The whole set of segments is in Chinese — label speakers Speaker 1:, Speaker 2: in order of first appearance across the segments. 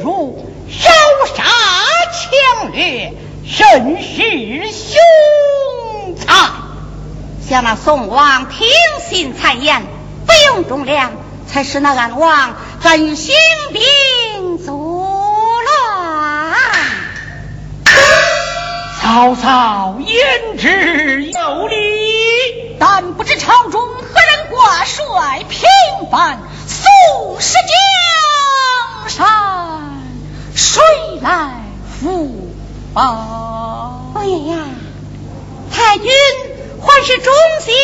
Speaker 1: 直入，烧杀抢掠，甚是凶残。
Speaker 2: 想那宋王听信谗言，不用忠良，才使那安王敢于兴兵作乱。
Speaker 1: 曹操言之有理。
Speaker 3: 但不知朝中何人挂帅平反宋氏江山，谁来辅报？
Speaker 2: 哎呀呀，太君还是忠心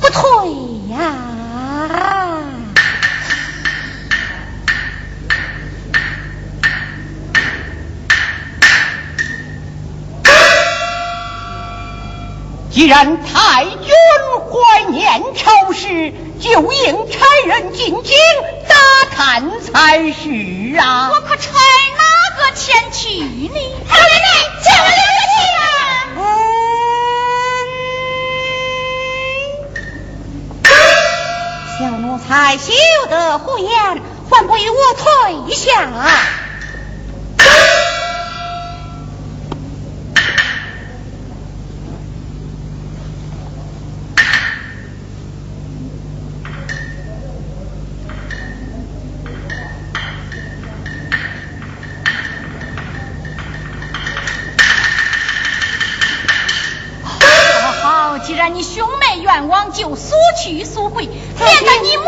Speaker 2: 不退呀！
Speaker 1: 既然太君怀念朝事，就应差人进京打探才是啊！
Speaker 3: 我可差哪个前去呢？
Speaker 2: 老奶奶，叫我留下去啊！嗯，小奴才休得胡言，还不与我退下？
Speaker 3: 既然你兄妹愿望，就速去速回，免得你母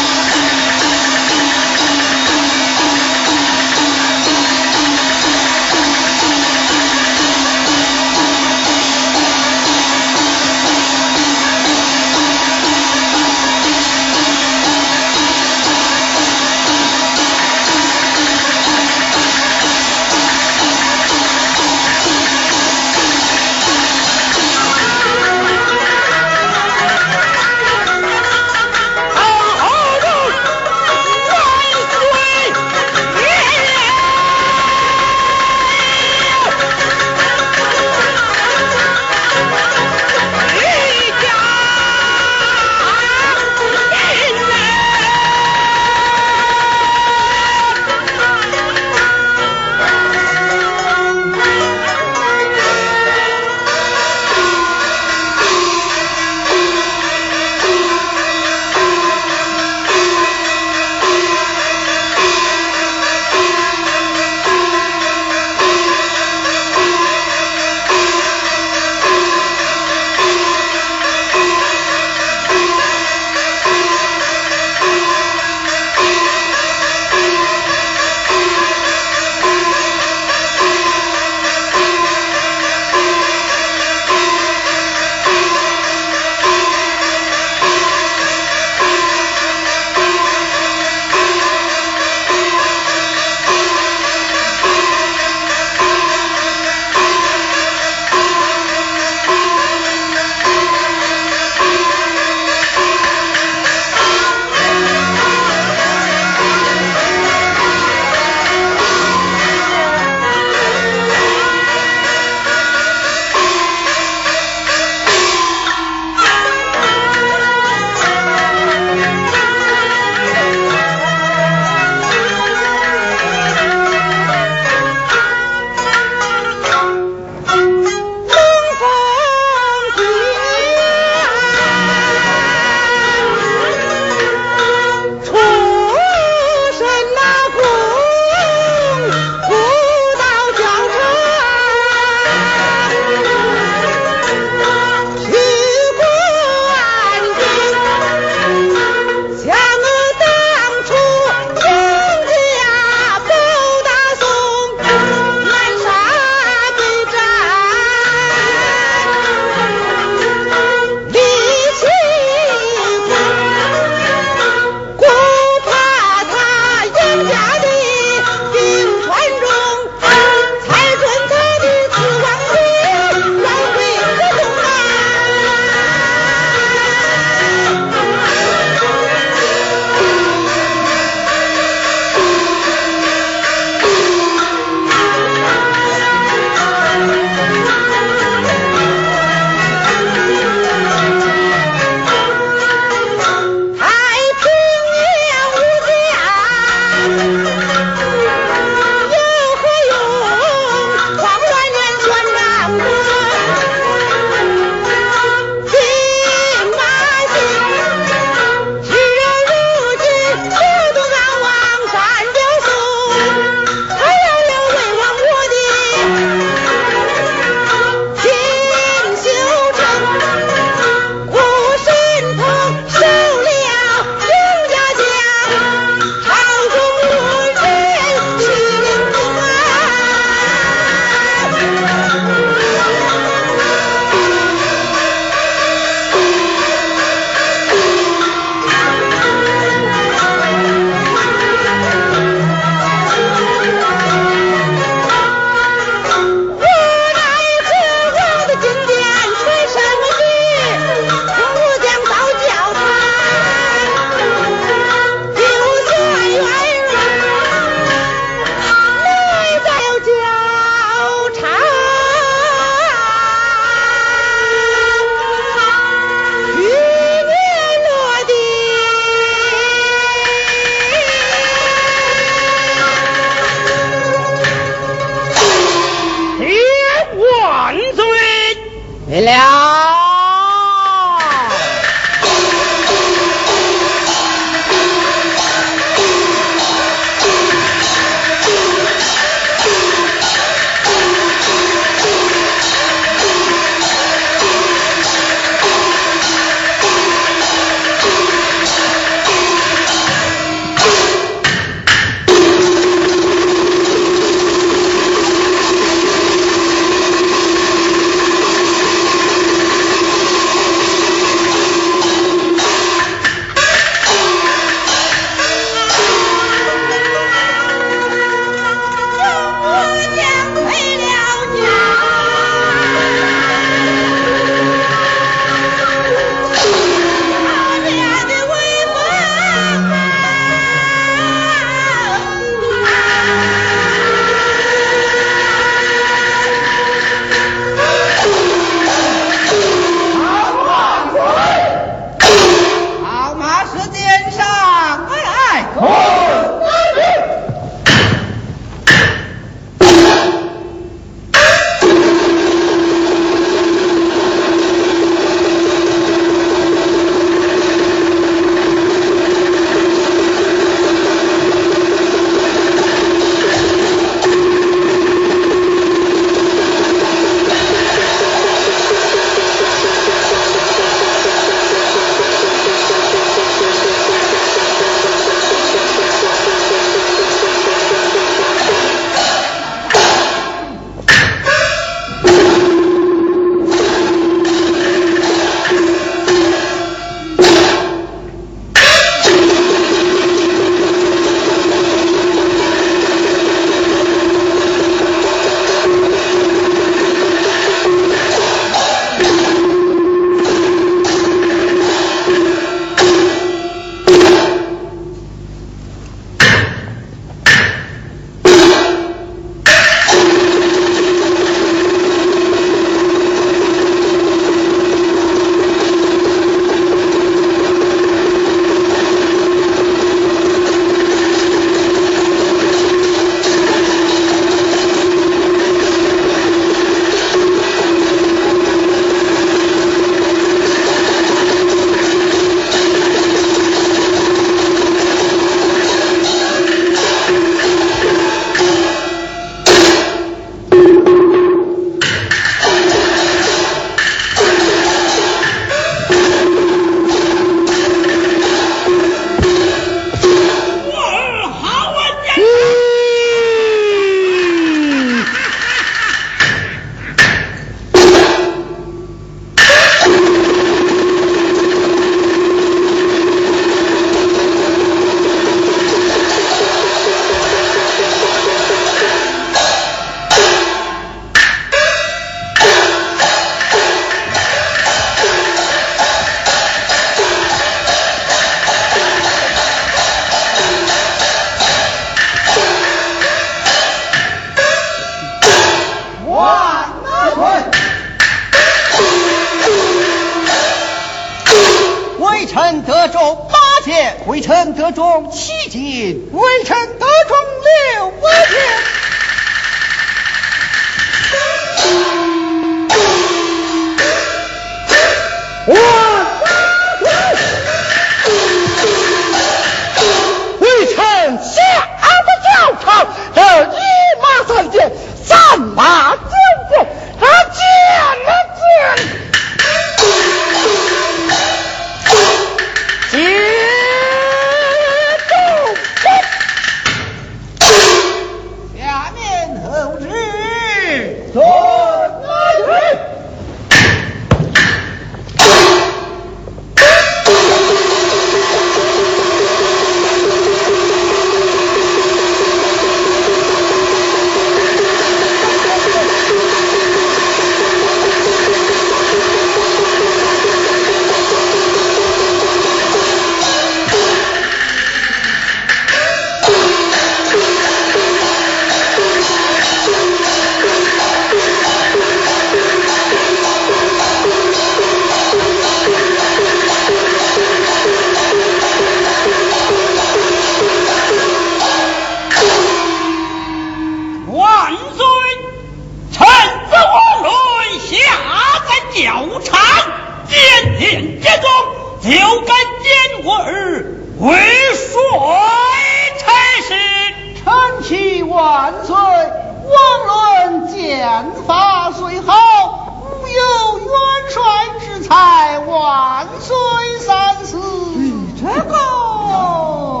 Speaker 2: 虽三世已成功。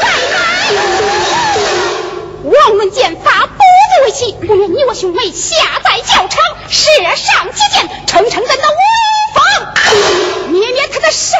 Speaker 2: 再来。
Speaker 4: 王伦剑法
Speaker 3: 不足为奇我愿你我兄妹下在教场射上几箭成成咱的威风灭灭他的杀